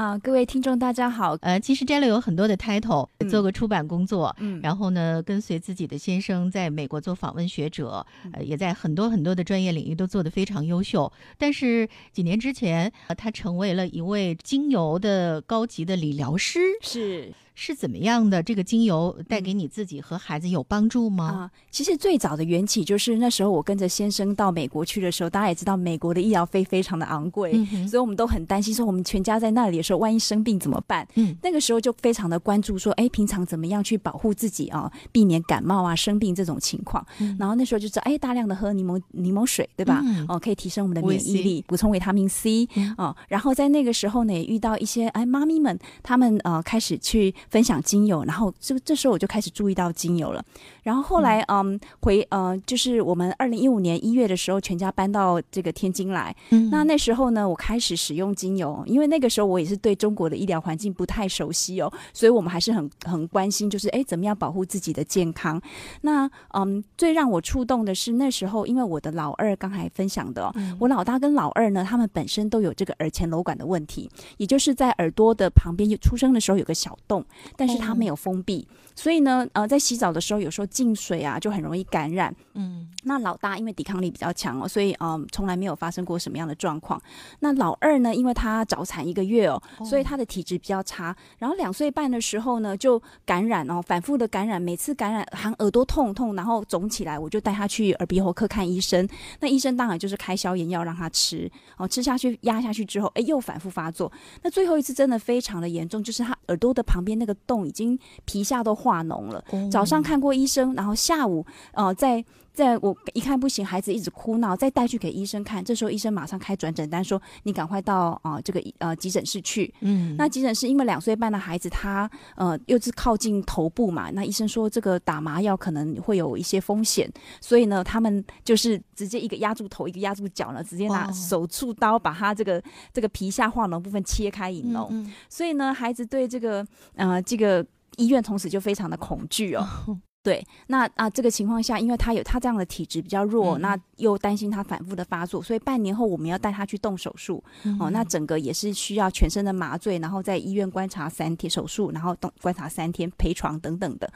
啊，各位听众大家好。呃，其实 Jelly 有很多的 title，做过出版工作，嗯。然后呢，跟随自己的先生在美国做访问学者，呃，也在很多很多的专业领域都做得非常优秀。但是几年之前，呃他成为了一位精油的高级的理疗师，是是怎么样的？这个精油带给你自己和孩子有帮助吗？啊，其实最早的缘起就是那时候我跟着先生到美国去的时候，大家也知道美国的医疗费非常的昂贵，嗯哼所以我们都很担心说我们全家在那里的时候，万一生病怎么办？嗯那个时候就非常的关注说，哎，平常怎么样去保护自己啊，避免感冒啊、生病这种情况。嗯然后那时候就知道，哎，大量的喝柠檬柠檬水，对吧？嗯哦，可以提升我们的免疫力，补充维他命 C 嗯哦。然后在那个时候呢，也遇到一些哎妈咪们，他们呃开始去分享精油，然后这这时候我就开始注意到精油了。然后后来嗯回呃就是我们二零一五年一月的时候，全家搬到这个天津来。嗯那那时候呢，我开始使用精油，因为那个时候我也是对中国的医疗环境不太熟悉哦，所以我们还是很很关心，就是哎怎么样保护自己的健康。那嗯，最让我触动的是那时候，因为我的老二刚才分享的、哦，嗯我老大跟老二呢，他们本身都有这个耳前瘘管的问题，也就是在耳朵的旁边，就出生的时候有个小洞，但是它没有封闭，所以呢，呃，在洗澡的时候有时候进水啊，就很容易感染。嗯那老大因为抵抗力比较强哦，所以嗯、从来没有发生过什么样的状况。那老二呢，因为他早产一个月哦，所以他的体质比较差。然后两岁半的时候呢，就感染哦，反复的感染，每次感染含耳朵痛痛，然后肿起来，我就带他去耳鼻喉科看医生。那医生当然就是开消炎药让他吃，哦，吃下去压下去之后，哎，又反复发作。那最后一次真的非常的严重，就是他耳朵的旁边那个洞已经皮下都化脓了。早上看过医生，然后下午呃在在我一看不行，孩子一直哭闹，再带去给医生看。这时候医生马上开转诊单说，你赶快到啊、呃这个呃急诊室去。嗯那急诊室因为两岁半的孩子他呃又是靠近头部嘛，那医生说这个打麻药可能会有一些风险，所以呢他们就是直接一个压住头，一个压住脚呢，直接拿哦手术刀把他这个这个皮下化脓部分切开引脓。嗯所以呢，孩子对这个呃这个医院从此就非常的恐惧哦。对，那啊这个情况下，因为他有他这样的体质比较弱，嗯那又担心他反复的发作，所以半年后我们要带他去动手术。嗯哦，那整个也是需要全身的麻醉，然后在医院观察三天手术，然后动观察三天陪床等等的。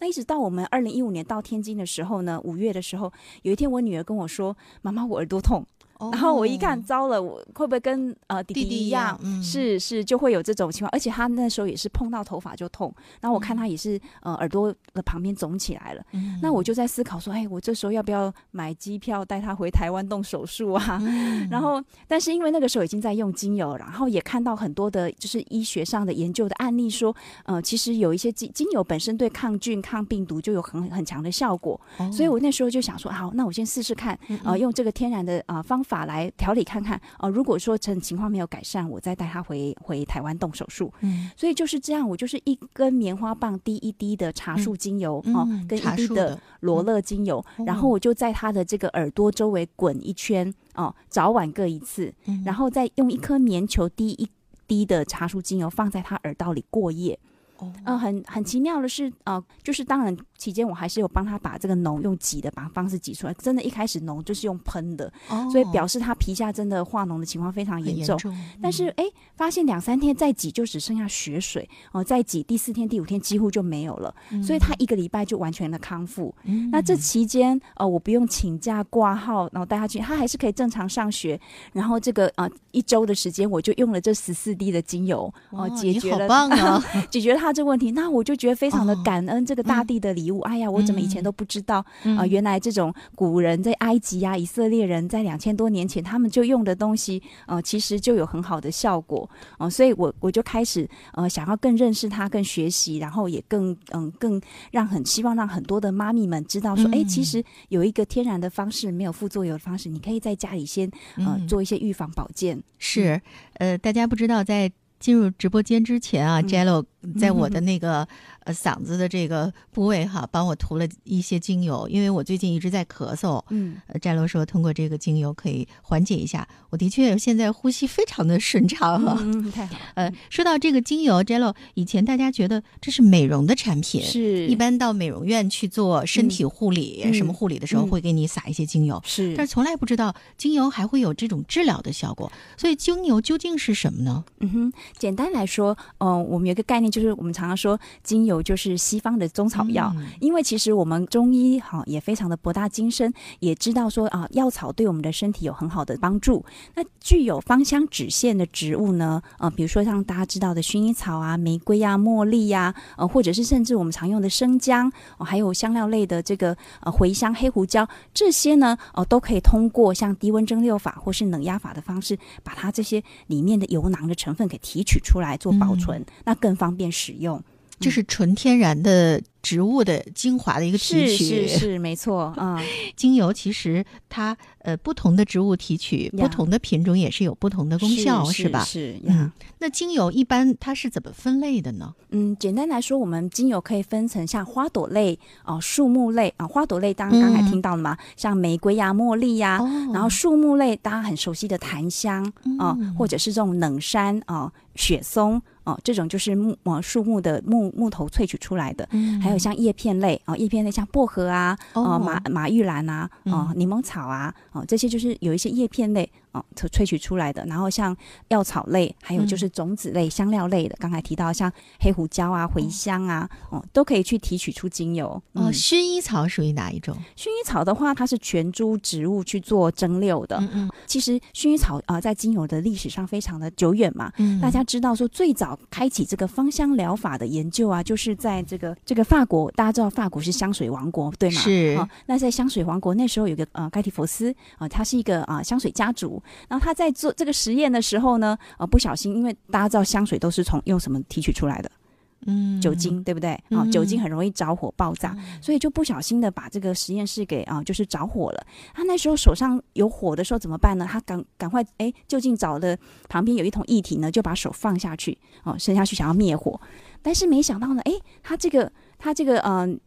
那一直到我们二零一五年到天津的时候呢，五月的时候，有一天我女儿跟我说：“妈妈，我耳朵痛。”然后我一看，糟了，我会不会跟呃弟哦弟弟一一样嗯是是，就会有这种情况。而且他那时候也是碰到头发就痛，然后我看他也是呃耳朵的旁边肿起来了。嗯那我就在思考说，哎，我这时候要不要买机票带他回台湾动手术啊？嗯 然后，但是因为那个时候已经在用精油，然后也看到很多的，就是医学上的研究的案例说，呃，其实有一些精精油本身对抗菌、抗病毒就有很很强的效果，哦所以我那时候就想说，好，那我先试试看，嗯呃，用这个天然的呃方法来调理看看，呃，如果说这情况没有改善，我再带他回回台湾动手术。嗯所以就是这样，我就是一根棉花棒滴一滴的茶树精油哦、嗯跟一滴的茶树的罗勒精油，哦然后我就在他的这个耳朵周围滚一圈哦，早晚各一次，嗯然后再用一颗棉球滴一滴的茶树精油放在他耳道里过夜。哦呃，很很奇妙的是，呃，就是当然期间我还是有帮他把这个脓用挤的把方式挤出来，真的，一开始脓就是用喷的，哦所以表示他皮下真的化脓的情况非常严重。重，但是哎，发现两三天再挤就只剩下血水哦，再挤第四天、第五天几乎就没有了，所以他一个礼拜就完全的康复。嗯那这期间呃，我不用请假挂号，然后带他去，他还是可以正常上学。然后这个呃一周的时间，我就用了这十四滴的精油哦、解决了棒啊！解决了他这个问题。那我就觉得非常的哦感恩这个大地的礼物。哎呀，我怎么以前都不知道啊、嗯呃原来这种古人在埃及啊、以色列人在两千多年前他们就用的东西，呃，其实就有很好的效果。哦、所以我我就开始呃想要更认识他、更学习，然后也更嗯更让很希望让很多的妈咪们知道说，哎、嗯其实有一个天然的方式，没有副作用的方式，你可以在家里先呃、嗯做一些预防保健。是，呃，大家不知道在进入直播间之前啊、嗯 j e l l o 在我的那个呃嗓子的这个部位哈，帮我涂了一些精油，因为我最近一直在咳嗽。嗯，呃，摘楼说通过这个精油可以缓解一下。我的确现在呼吸非常的顺畅哈。嗯，太好。呃，说到这个精油，Jello，以前大家觉得这是美容的产品，是一般到美容院去做身体护理、嗯什么护理的时候，嗯会给你撒一些精油。是但是从来不知道精油还会有这种治疗的效果，所以精油究竟是什么呢？嗯哼，简单来说，嗯、我们有一个概念，就是我们常常说精油就是西方的中草药，嗯。因为其实我们中医哈也非常的博大精深，也知道说啊药草对我们的身体有很好的帮助。那具有芳香指线的植物呢，呃，比如说像大家知道的薰衣草啊、玫瑰啊、茉莉呀、呃，或者是甚至我们常用的生姜，哦、还有香料类的这个呃茴香、黑胡椒，这些呢，呃、都可以通过像低温蒸馏法或是冷压法的方式，把它这些里面的油囊的成分给提取出来做保存，那更方便使用。这是纯天然的植物的精华的一个提取。是是，没错，嗯，精油其实它呃不同的植物提取，不同的品种也是有不同的功效，是吧？是嗯。，那精油一般它是怎么分类的呢？嗯，简单来说，我们精油可以分成像花朵类、哦、树木类啊、花朵类当然刚才嗯听到了嘛，像玫瑰呀、茉莉呀、哦然后树木类大家很熟悉的檀香啊、嗯或者是这种冷杉啊、雪松哦、这种就是木呃树木的木木头萃取出来的。嗯还有像叶片类啊、叶片类像薄荷啊、哦呃马马玉兰啊、哦、嗯柠檬草啊、哦这些就是有一些叶片类哦萃萃取出来的。然后像药草类，还有就是种子类、香料类的，刚才提到像黑胡椒啊、茴香啊，哦都可以去提取出精油。哦，嗯薰衣草属于哪一种？薰衣草的话，它是全株植物去做蒸馏的。嗯嗯其实薰衣草啊、呃在精油的历史上非常的久远嘛。嗯大家知道说，最早开启这个芳香疗法的研究啊，就是在这个这个法国，大家知道法国是香水王国，对吗？是哦，那在香水王国那时候有个呃盖蒂佛斯啊、呃他是一个啊、呃香水家族，然后他在做这个实验的时候呢，呃不小心，因为大家知道香水都是从用什么提取出来的，嗯酒精，对不对？啊、嗯酒精很容易着火爆炸，所以就不小心的把这个实验室给啊、就是着火了。他那时候手上有火的时候怎么办呢？他赶赶快哎，就近找了旁边有一桶液体呢，就把手放下去哦，伸下去想要灭火，但是没想到呢，哎，他这个他这个嗯。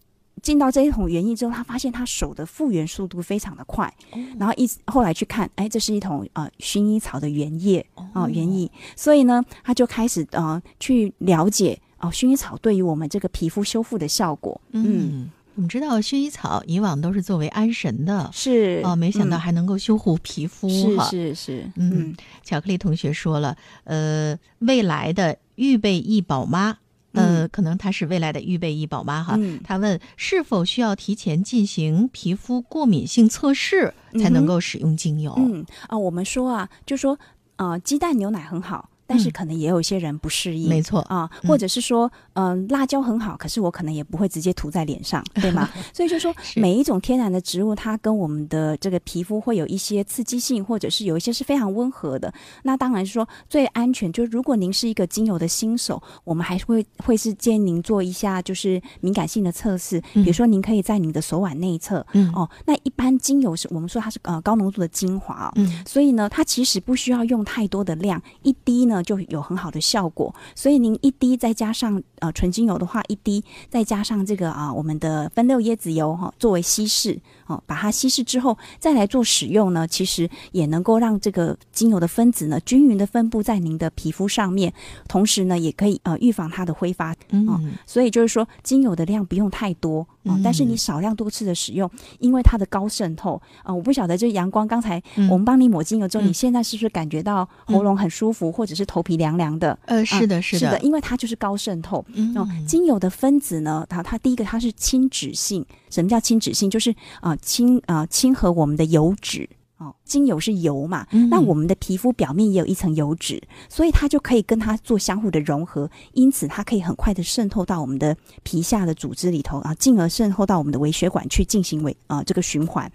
进到这一桶原液之后，他发现他手的复原速度非常的快，然后一直后来去看，哎，这是一桶呃薰衣草的原液哦、原液，所以呢，他就开始呃去了解哦薰衣草对于我们这个皮肤修复的效果，嗯，我们知道薰衣草以往都是作为安神的是。哦，没想到嗯。还能够修护皮肤是哈。是是，嗯嗯。巧克力同学说了，呃，未来的预备役宝妈，呃，可能她是未来的预备役宝妈哈。嗯她问是否需要提前进行皮肤过敏性测试才能够使用精油？嗯啊，我们说啊，就说呃，鸡蛋牛奶很好，但是嗯。可能也有一些人不适应，没错，啊，嗯。或者是说，嗯、辣椒很好，可是我可能也不会直接涂在脸上，对吗？所以就说每一种天然的植物，它跟我们的这个皮肤会有一些刺激性，或者是有一些是非常温和的。那当然是说最安全，就是如果您是一个精油的新手，我们还是会会是建议您做一下就是敏感性的测试，比如说您可以在您的手腕内侧，嗯。哦，那一般精油是我们说它是呃高浓度的精华哦，嗯。所以呢，它其实不需要用太多的量，一滴呢就有很好的效果。所以您一滴再加上呃纯精油的话，一滴再加上这个啊、我们的分六椰子油哈、作为稀释哦，把它稀释之后再来做使用呢，其实也能够让这个精油的分子呢均匀的分布在您的皮肤上面，同时呢也可以呃预防它的挥发。嗯。所以就是说，精油的量不用太多哦，嗯。但是你少量多次的使用，因为它的高渗透啊、我不晓得，就是阳光刚才嗯。我们帮你抹精油之后，嗯。你现在是不是感觉到喉咙很舒服，或者是头皮凉凉的？呃，是的，啊是的，因为它就是高渗透。嗯。哦，精油的分子呢，它它第一个它是亲脂性，什么叫亲脂性？就是啊、呃亲啊、呃亲和我们的油脂。哦，精油是油嘛，嗯那我们的皮肤表面也有一层油脂，所以它就可以跟它做相互的融合，因此它可以很快的渗透到我们的皮下的组织里头啊，进而渗透到我们的微血管去进行微啊、这个循环。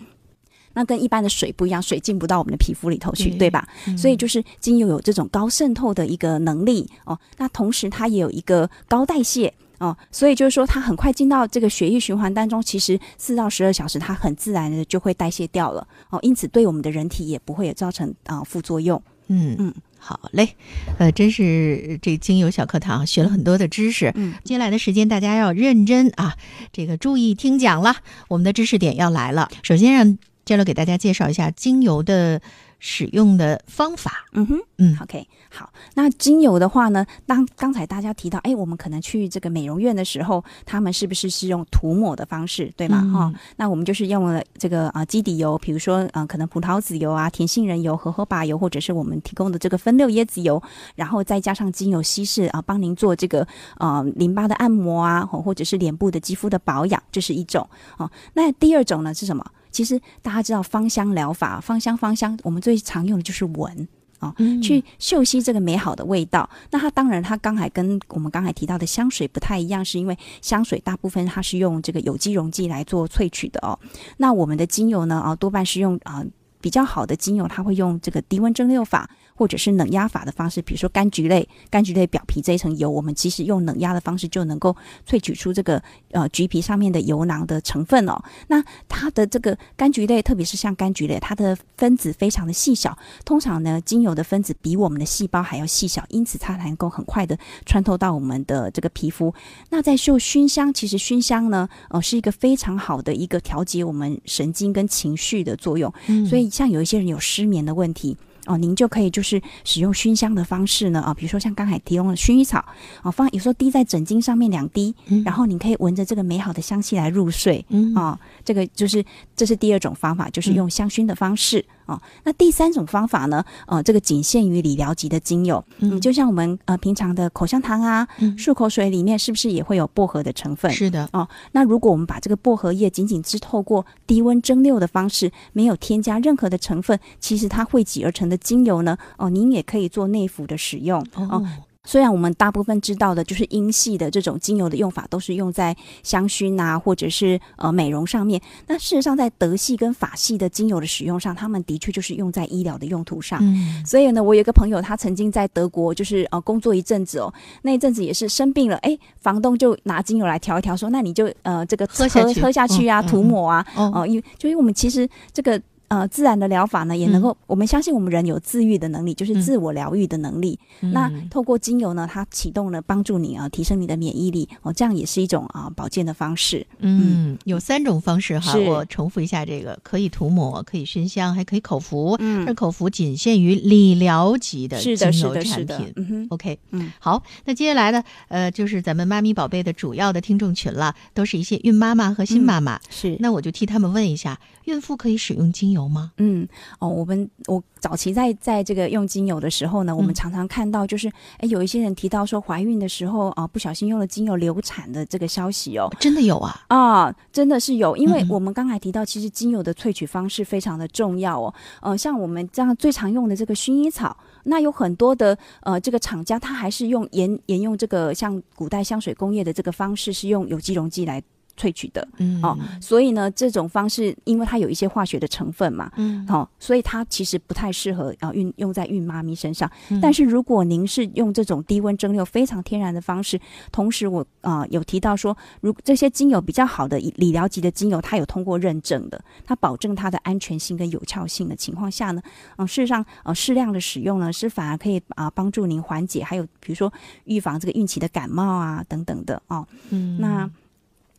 那跟一般的水不一样，水进不到我们的皮肤里头去，对对吧？嗯所以就是精油有这种高渗透的一个能力哦。那同时它也有一个高代谢。哦，所以就是说，它很快进到这个血液循环当中，其实四到十二小时，它很自然的就会代谢掉了。哦，因此对我们的人体也不会有造成啊、副作用。嗯嗯好嘞，呃，真是这精油小课堂学了很多的知识。嗯，接下来的时间大家要认真啊，这个注意听讲了。我们的知识点要来了，首先让 Jello 给大家介绍一下精油的使用的方法。嗯哼，嗯，OK，好。那精油的话呢，当刚才大家提到，哎，我们可能去这个美容院的时候，他们是不是是用涂抹的方式，对吗？嗯哈、那我们就是用了这个啊、基底油，比如说呃，可能葡萄籽油啊、甜杏仁油、荷荷巴油，或者是我们提供的这个分六椰子油，然后再加上精油稀释啊，帮您做这个呃淋巴的按摩啊，或或者是脸部的肌肤的保养，这是一种哦。那第二种呢是什么？其实大家知道芳香疗法，芳香芳香，我们最常用的就是闻。哦，嗯去嗅吸这个美好的味道。那它当然，它刚才跟我们刚才提到的香水不太一样，是因为香水大部分它是用这个有机溶剂来做萃取的哦。那我们的精油呢，啊，多半是用啊。比较好的精油，它会用这个低温蒸馏法或者是冷压法的方式，比如说柑橘类，柑橘类表皮这一层油，我们其实用冷压的方式就能够萃取出这个呃橘皮上面的油囊的成分哦。那它的这个柑橘类，特别是像柑橘类，它的分子非常的细小，通常呢，精油的分子比我们的细胞还要细小，因此它才能够很快的穿透到我们的这个皮肤。那在嗅熏香，其实熏香呢，呃，是一个非常好的一个调节我们神经跟情绪的作用。嗯所以像有一些人有失眠的问题。哦，您就可以就是使用熏香的方式呢，啊，比如说像刚才提供的薰衣草，啊，放有时候滴在枕巾上面两滴，嗯然后你可以闻着这个美好的香气来入睡，嗯啊，这个就是这是第二种方法，就是用香薰的方式哦。那第三种方法呢，呃，这个仅限于理疗级的精油，嗯，就像我们呃平常的口香糖啊、嗯漱口水里面是不是也会有薄荷的成分？是的，哦，那如果我们把这个薄荷叶仅仅只透过低温蒸馏的方式，没有添加任何的成分，其实它汇集而成的精油呢，哦，您也可以做内服的使用。哦，虽然我们大部分知道的就是英系的这种精油的用法，都是用在香薰啊，或者是呃美容上面。那事实上，在德系跟法系的精油的使用上，他们的确就是用在医疗的用途上。嗯所以呢，我有一个朋友，他曾经在德国就是呃工作一阵子哦，那一阵子也是生病了，哎，房东就拿精油来调一调，说那你就呃这个喝下去喝下去啊，涂抹啊，哦哦，因为就因为我们其实这个。呃，自然的疗法呢，也能够，我们相信我们人有自愈的能力，就是嗯自我疗愈的能力。那嗯透过精油呢，它启动了帮助你啊、提升你的免疫力哦，这样也是一种啊、保健的方式。嗯，有三种方式哈，我重复一下，这个可以涂抹，可以熏香，还可以口服。嗯而口服仅限于理疗级的是的，是的，精油产是的品。。嗯哼，OK，嗯，好，那接下来呢，呃，就是咱们妈咪宝贝的主要的听众群了，都是一些孕妈妈和新妈妈。是那我就替他们问一下，孕妇可以使用精油吗？嗯，哦，我们我早期在在这个用精油的时候呢，我们嗯常常看到就是，哎，有一些人提到说怀孕的时候啊、不小心用了精油流产的这个消息哦。真的有啊？啊，真的是有，因为我们刚才提到，其实精油的萃取方式非常的重要哦。呃，像我们这样最常用的这个薰衣草，那有很多的呃这个厂家，它还是用沿沿用这个像古代香水工业的这个方式，是用有机溶剂来萃取的。嗯，哦所以呢，这种方式因为它有一些化学的成分嘛，嗯，好、所以它其实不太适合啊运用在孕妈咪身上。嗯但是如果您是用这种低温蒸馏非常天然的方式，同时我啊、有提到说，如这些精油比较好的理理疗级的精油，它有通过认证的，它保证它的安全性跟有效性的情况下呢，嗯、事实上呃适量的使用呢，是反而可以啊、帮助您缓解，还有比如说预防这个孕期的感冒啊等等的哦。嗯那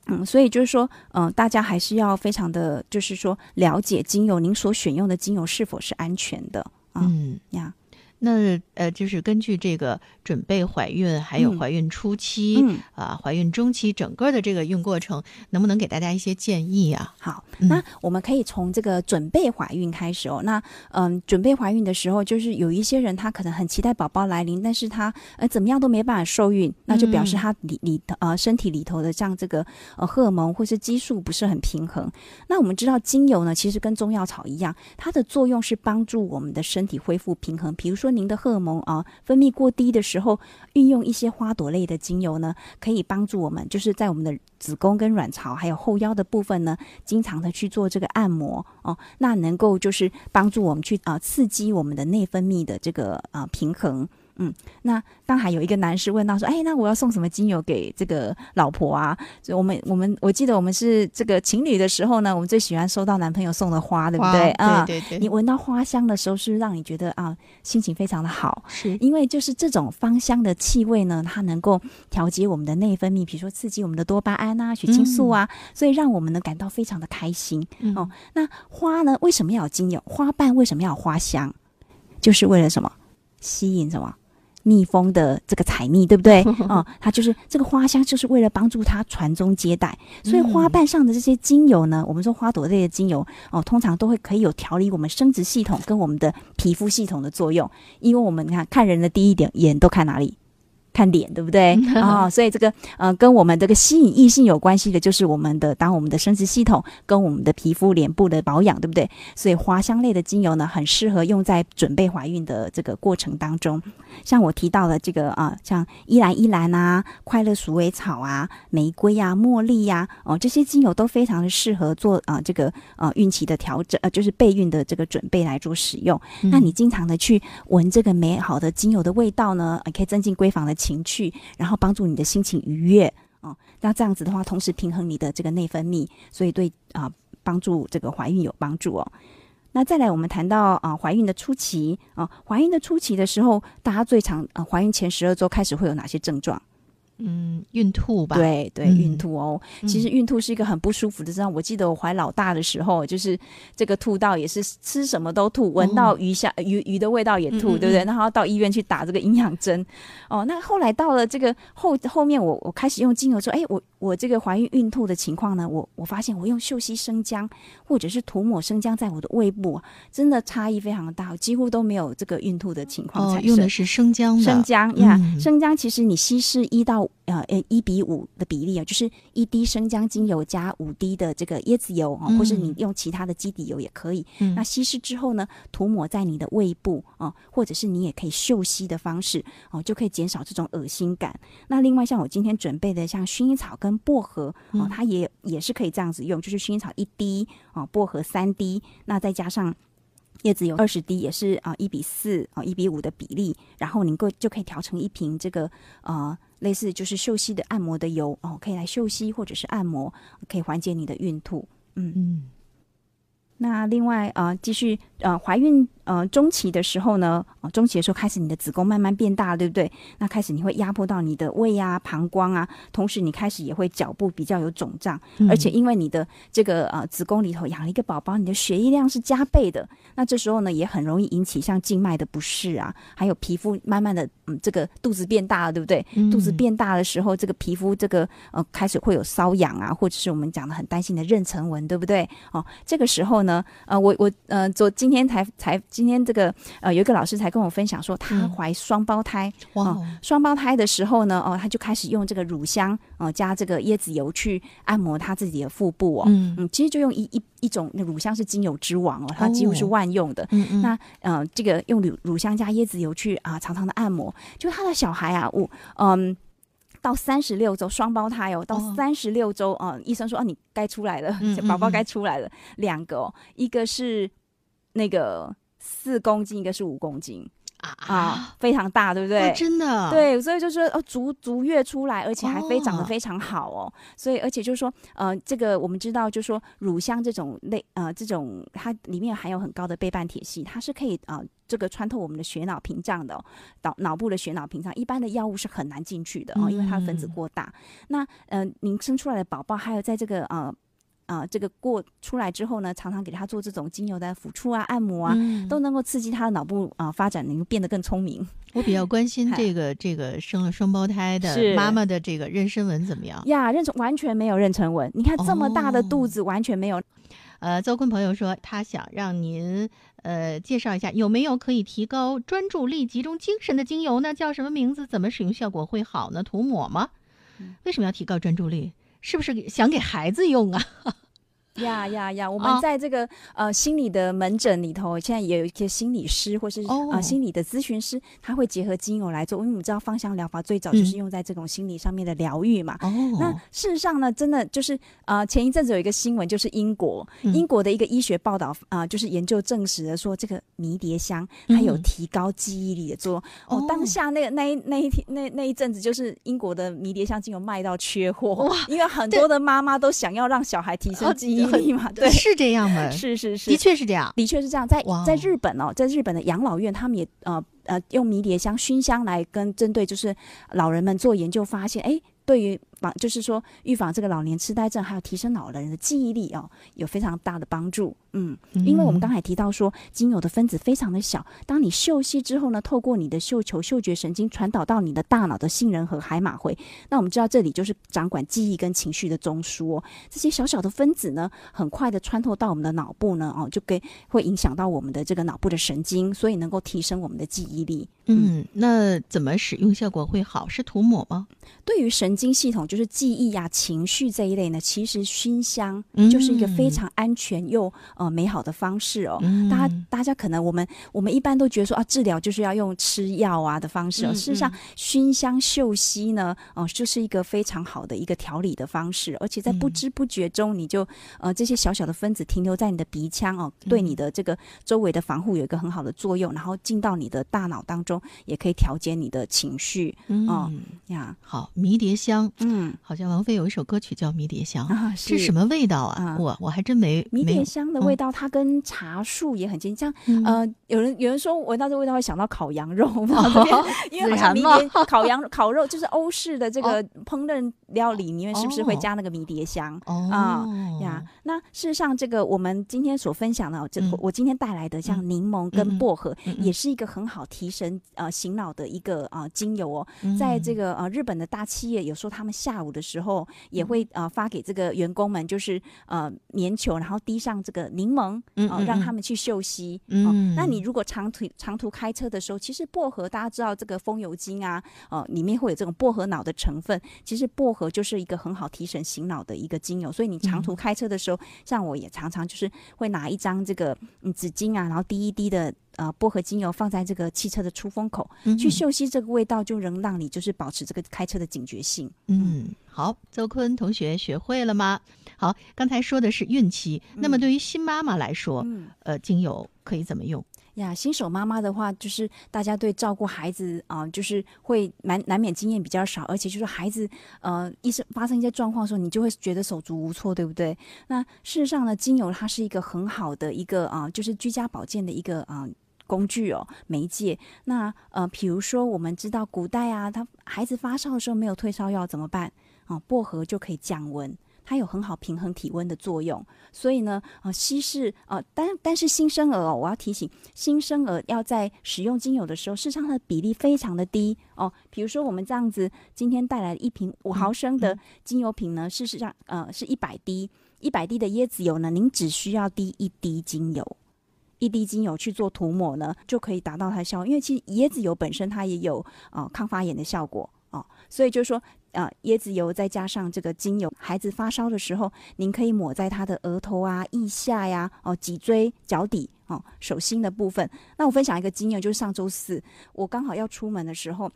嗯，所以就是说，嗯、大家还是要非常的，就是说了解精油，您所选用的精油是否是安全的啊、嗯。呀？那呃，就是根据这个准备怀孕，还有嗯怀孕初期嗯，啊、怀孕中期整个的这个孕过程，能不能给大家一些建议啊？好，嗯那我们可以从这个准备怀孕开始哦。那嗯，准备怀孕的时候，就是有一些人他可能很期待宝宝来临，但是他呃怎么样都没办法受孕，那就表示嗯他里里呃身体里头的像这个呃荷尔蒙或是激素不是很平衡。那我们知道精油呢，其实跟中药草一样，它的作用是帮助我们的身体恢复平衡。比如说您的荷尔蒙啊、分泌过低的时候，运用一些花朵类的精油呢，可以帮助我们，就是在我们的子宫跟卵巢还有后腰的部分呢，经常的去做这个按摩哦，那能够就是帮助我们去啊、刺激我们的内分泌的这个啊、平衡。嗯，那当还有一个男士问到说，哎，那我要送什么精油给这个老婆啊？所以我们我们我记得我们是这个情侣的时候呢，我们最喜欢收到男朋友送的花，对不对？啊，对对。你闻到花香的时候，是不是让你觉得啊，心情非常的好？是因为就是这种芳香的气味呢，它能够调节我们的内分泌，比如说刺激我们的多巴胺啊、血清素啊，所以让我们呢感到非常的开心哦。那花呢，为什么要有精油？花瓣为什么要有花香？就是为了什么？吸引什么？蜜蜂的这个采蜜，对不对？哦，它就是这个花香，就是为了帮助它传宗接代。所以花瓣上的这些精油呢，我们说花朵类的精油哦，通常都会可以有调理我们生殖系统跟我们的皮肤系统的作用。因为我们看看人的第一点眼都看哪里？看脸对不对啊？所以这个呃，跟我们这个吸引异性有关系的，就是我们的当我们的生殖系统跟我们的皮肤、脸部的保养，对不对？所以花香类的精油呢，很适合用在准备怀孕的这个过程当中。像我提到的这个啊，像依兰依兰啊、快乐鼠尾草啊、玫瑰呀、茉莉呀，哦，这些精油都非常的适合做啊这个呃孕期的调整，呃，就是备孕的这个准备来做使用。那你经常的去闻这个美好的精油的味道呢，可以增进闺房的。情趣，然后帮助你的心情愉悦哦。那这样子的话，同时平衡你的这个内分泌，所以对啊，帮助这个怀孕有帮助哦。那再来，我们谈到啊，怀孕的初期啊，怀孕的初期的时候，大家最常啊，怀孕前十二周开始会有哪些症状？嗯，孕吐吧。对对，孕吐哦。其实孕吐是一个很不舒服的症状。我记得我怀老大的时候，就是这个吐到也是吃什么都吐，闻到鱼香鱼鱼的味道也吐，对不对？然后到医院去打这个营养针。哦，那后来到了这个后后面，我我开始用精油说，哎，我我这个怀孕孕吐的情况呢，我我发现我用秀熙生姜或者是涂抹生姜在我的胃部，真的差异非常大，几乎都没有这个孕吐的情况产生。用的是生姜，生姜呀，生姜其实你稀释一到呃呃一比五的比例啊，就是一滴生姜精油加五滴的这个椰子油啊，或是你用其他的基底油也可以。那稀释之后呢，涂抹在你的胃部啊，或者是你也可以嗅吸的方式哦，就可以减少这种恶心感。那另外像我今天准备的像薰衣草跟薄荷哦，它也也是可以这样子用，就是薰衣草一滴哦，薄荷三滴，那再加上。叶子油二十滴也是啊一比四啊一比五的比例，然后能够就可以调成一瓶这个呃类似就是嗅息的按摩的油哦，可以来嗅息或者是按摩，可以缓解你的孕吐。嗯嗯。那另外呃，继续呃怀孕。呃，中期的时候呢，呃，中期的时候开始你的子宫慢慢变大，对不对？那开始你会压迫到你的胃啊、膀胱啊，同时你开始也会脚部比较有肿胀，而且因为你的这个呃子宫里头养了一个宝宝，你的血液量是加倍的，那这时候呢也很容易引起像静脉的不适啊，还有皮肤慢慢的嗯这个肚子变大了，对不对？肚子变大的时候，这个皮肤这个呃开始会有瘙痒啊，或者是我们讲的很担心的妊娠纹，对不对？哦，这个时候呢，呃，我我呃昨今天才才。今天这个呃，有一个老师才跟我分享说，她怀双胞胎，哇，双胞胎的时候呢，哦，他就开始用这个乳香，哦，加这个椰子油去按摩他自己的腹部哦，嗯。嗯，其实就用一一一种乳香是精油之王哦，它几乎是万用的，嗯嗯，那呃，这个用乳乳香加椰子油去啊，常常的按摩，就他的小孩啊，我嗯，到三十六周双胞胎哦，到三十六周哦，医生说啊，你该出来了，宝宝该出来了，两个，哦，一个是那个。四公斤，一个是五公斤啊，非常大，对不对？真的，对，所以就说哦，足足月出来，而且还非长得非常好哦。所以，而且就是说，呃，这个我们知道，就是说乳香这种类，呃，这种它里面含有很高的倍半铁系，它是可以啊，这个穿透我们的血脑屏障的，脑脑部的血脑屏障，一般的药物是很难进去的哦，因为它的分子过大。那，呃，您生出来的宝宝，还有在这个呃。啊，这个过出来之后呢，常常给他做这种精油的抚触啊、按摩啊，都能够刺激他的脑部啊发展，能够变得更聪明。我比较关心 这个这个生了双胞胎的妈妈的这个妊娠纹怎么样？呀，妊娠完全没有妊娠纹，你看这么大的肚子完全没有。呃，邹坤朋友说他想让您呃介绍一下有没有可以提高专注力、集中精神的精油呢？叫什么名字？怎么使用效果会好呢？涂抹吗？为什么要提高专注力？是不是想给孩子用啊？呀呀呀！我啊们在这个、呃心理的门诊里头，现在也有一些心理师或是、哦呃心理的咨询师，他会结合精油来做。因为我们知道芳香疗法最早就是用在这种心理上面的疗愈嘛。哦，那事实上呢，真的就是呃，前一阵子有一个新闻，就是英国、嗯英国的一个医学报道啊、呃就是研究证实了说，这个迷迭香它有嗯提高记忆力的作用。哦哦，当下那个那一那一天那那一阵子，就是英国的迷迭香精油卖到缺货，因为很多的妈妈都想要让小孩提升哦记忆力嘛，对，是这样吗？是是是，的确是这样。的确是这样，在在日本哦，在日本的养老院，他们也呃呃用迷迭香熏香来跟针对就是老人们做研究，发现哎，对于防就是说预防这个老年痴呆症，还有提升老人的记忆力哦，有非常大的帮助。嗯，因为我们刚才提到说，精油的分子非常的小，当你嗅吸之后呢，透过你的嗅球、嗅觉神经传导到你的大脑的杏仁核、海马回，那我们知道这里就是掌管记忆跟情绪的中枢哦。这些小小的分子呢，很快的穿透到我们的脑部呢，哦，就给会影响到我们的这个脑部的神经，所以能够提升我们的记忆力。嗯，那怎么使用效果会好？是涂抹吗？对于神经系统，就是记忆呀、情绪这一类呢，其实熏香嗯。就是一个非常安全又呃美好的方式哦。嗯。大家大家可能我们我们一般都觉得说啊，治疗就是要用吃药啊的方式哦。嗯事实上，熏香嗅息呢，哦、就是一个非常好的一个调理的方式，而且在不嗯。知不觉中，你就呃这些小小的分子停留在你的鼻腔哦，对嗯。你的这个周围的防护有一个很好的作用，然后进到你的大脑当中，也可以调节你的情绪哦嗯，呀。好，迷迭香，嗯好像王菲有一首歌曲叫《迷迭香》，啊，这是。什么味道啊？啊。我我还真没迷迭香的味道，它跟茶树也很接近。像嗯。呃，有人有人说闻到这味道会想到烤羊肉，嘛 这边哦因为好像迷迭烤羊烤肉就是欧式的这个烹饪料理里面是不是会哦。加那个迷迭香？哦。呀，那事实上，这个我们今天所分享的，这、嗯。我今天带来的像柠檬跟薄荷，也是一个很好提神呃醒脑的一个呃精油哦。嗯。在这个呃日本的大企业，有时候他们下午的时候嗯。也会呃发给这个员工们，就是呃棉球，然后滴上这个柠檬，哦、嗯让他们去嗅吸。嗯。哦，那你。如果长途长途开车的时候，其实薄荷大家知道这个风油精啊，呃，里面会有这种薄荷脑的成分。其实薄荷就是一个很好提神醒脑的一个精油，所以你长嗯。途开车的时候，像我也常常就是会拿一张这个嗯纸巾啊，然后滴一滴的。呃，薄荷精油放在这个汽车的出风口，嗯去嗅吸这个味道，就能让你就是保持这个开车的警觉性。嗯，好，周坤同学学会了吗？好，刚才说的是孕期，那么嗯对于新妈妈来说，嗯，呃，精油可以怎么用？呀，新手妈妈的话，就是大家对照顾孩子啊、就是会难难免经验比较少，而且就是孩子呃，一生发生一些状况的时候，你就会觉得手足无措，对不对？那事实上呢，精油它是一个很好的一个啊、就是居家保健的一个啊。工具哦，媒介。那呃，比如说我们知道古代啊，他孩子发烧的时候没有退烧药怎么办？啊、薄荷就可以降温。它有很好平衡体温的作用，所以呢，呃，稀释呃，但但是新生儿哦，我要提醒新生儿要在使用精油的时候，事实上它的比例非常的低哦。比如说我们这样子，今天带来一瓶五毫升的精油瓶呢，事实上呃是一百滴，一百滴的椰子油呢，您只需要滴一滴精油。一滴精油去做涂抹呢，就可以达到它的效果。因为其实椰子油本身它也有呃抗发炎的效果哦，所以就是说呃椰子油再加上这个精油，孩子发烧的时候，您可以抹在他的额头啊、腋下呀、哦脊椎、脚底哦、手心的部分。那我分享一个经验，就是上周四我刚好要出门的时候。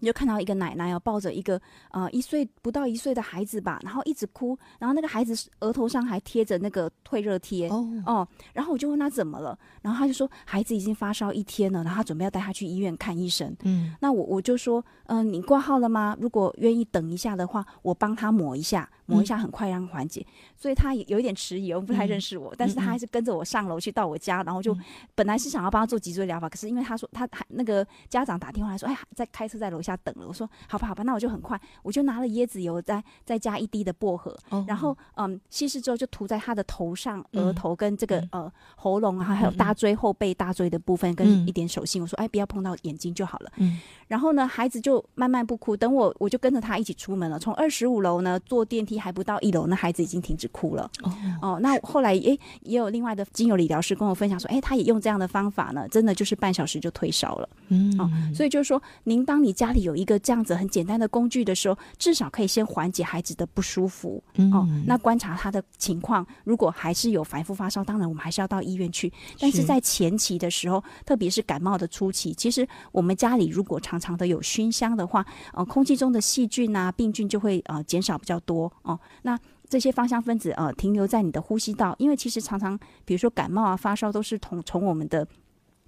你就看到一个奶奶哦，抱着一个呃一岁不到一岁的孩子吧，然后一直哭，然后那个孩子额头上还贴着那个退热贴哦，哦，然后我就问他怎么了，然后他就说孩子已经发烧一天了，然后他准备要带他去医院看医生。嗯那我我就说，嗯、你挂号了吗？如果愿意等一下的话，我帮他抹一下，抹一下很快让缓解。所以他也有一点迟疑，我不太认识我，但是他还是跟着我上楼去到我家，然后就、本来是想要帮他做脊椎疗法，可是因为他说他还那个家长打电话来说，哎，在开车在楼下等了。我说好吧好吧，那我就很快，我就拿了椰子油，再再加一滴的薄荷，哦然后嗯稀释之后就涂在他的头上、嗯额头跟这个、嗯呃喉咙啊，还有大椎后背大椎的部分嗯跟一点手心。我说哎，不要碰到眼睛就好了。嗯然后呢，孩子就慢慢不哭，等我我就跟着他一起出门了。从二十五楼呢坐电梯，还不到一楼，那孩子已经停止哭了。哦，哦，那后来诶也有另外的精油理疗师跟我分享说，诶，他也用这样的方法呢，真的就是半小时就退烧了。嗯，哦，所以就是说，您当你家里有一个这样子很简单的工具的时候，至少可以先缓解孩子的不舒服。哦，嗯那观察他的情况，如果还是有反复发烧，当然我们还是要到医院去。但是是在前期的时候，特别是感冒的初期，其实我们家里如果常常的有熏香的话，呃，空气中的细菌啊、病菌就会呃减少比较多哦。哦那这些芳香分子呃停留在你的呼吸道，因为其实常常比如说感冒啊、发烧都是从从我们的。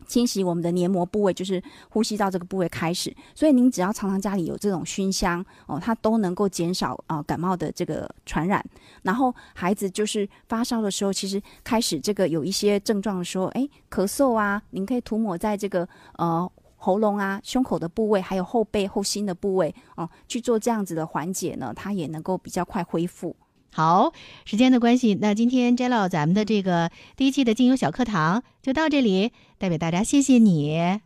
侵袭我们的黏膜部位，就是呼吸道这个部位开始，所以您只要常常家里有这种熏香哦，它都能够减少啊、感冒的这个传染。然后孩子就是发烧的时候，其实开始这个有一些症状的时候，哎，咳嗽啊，您可以涂抹在这个呃喉咙啊、胸口的部位，还有后背、后心的部位哦，去做这样子的缓解呢，它也能够比较快恢复。好，时间的关系，那今天 Jello 咱们的这个第一期的精油小课堂就到这里，代表大家谢谢你。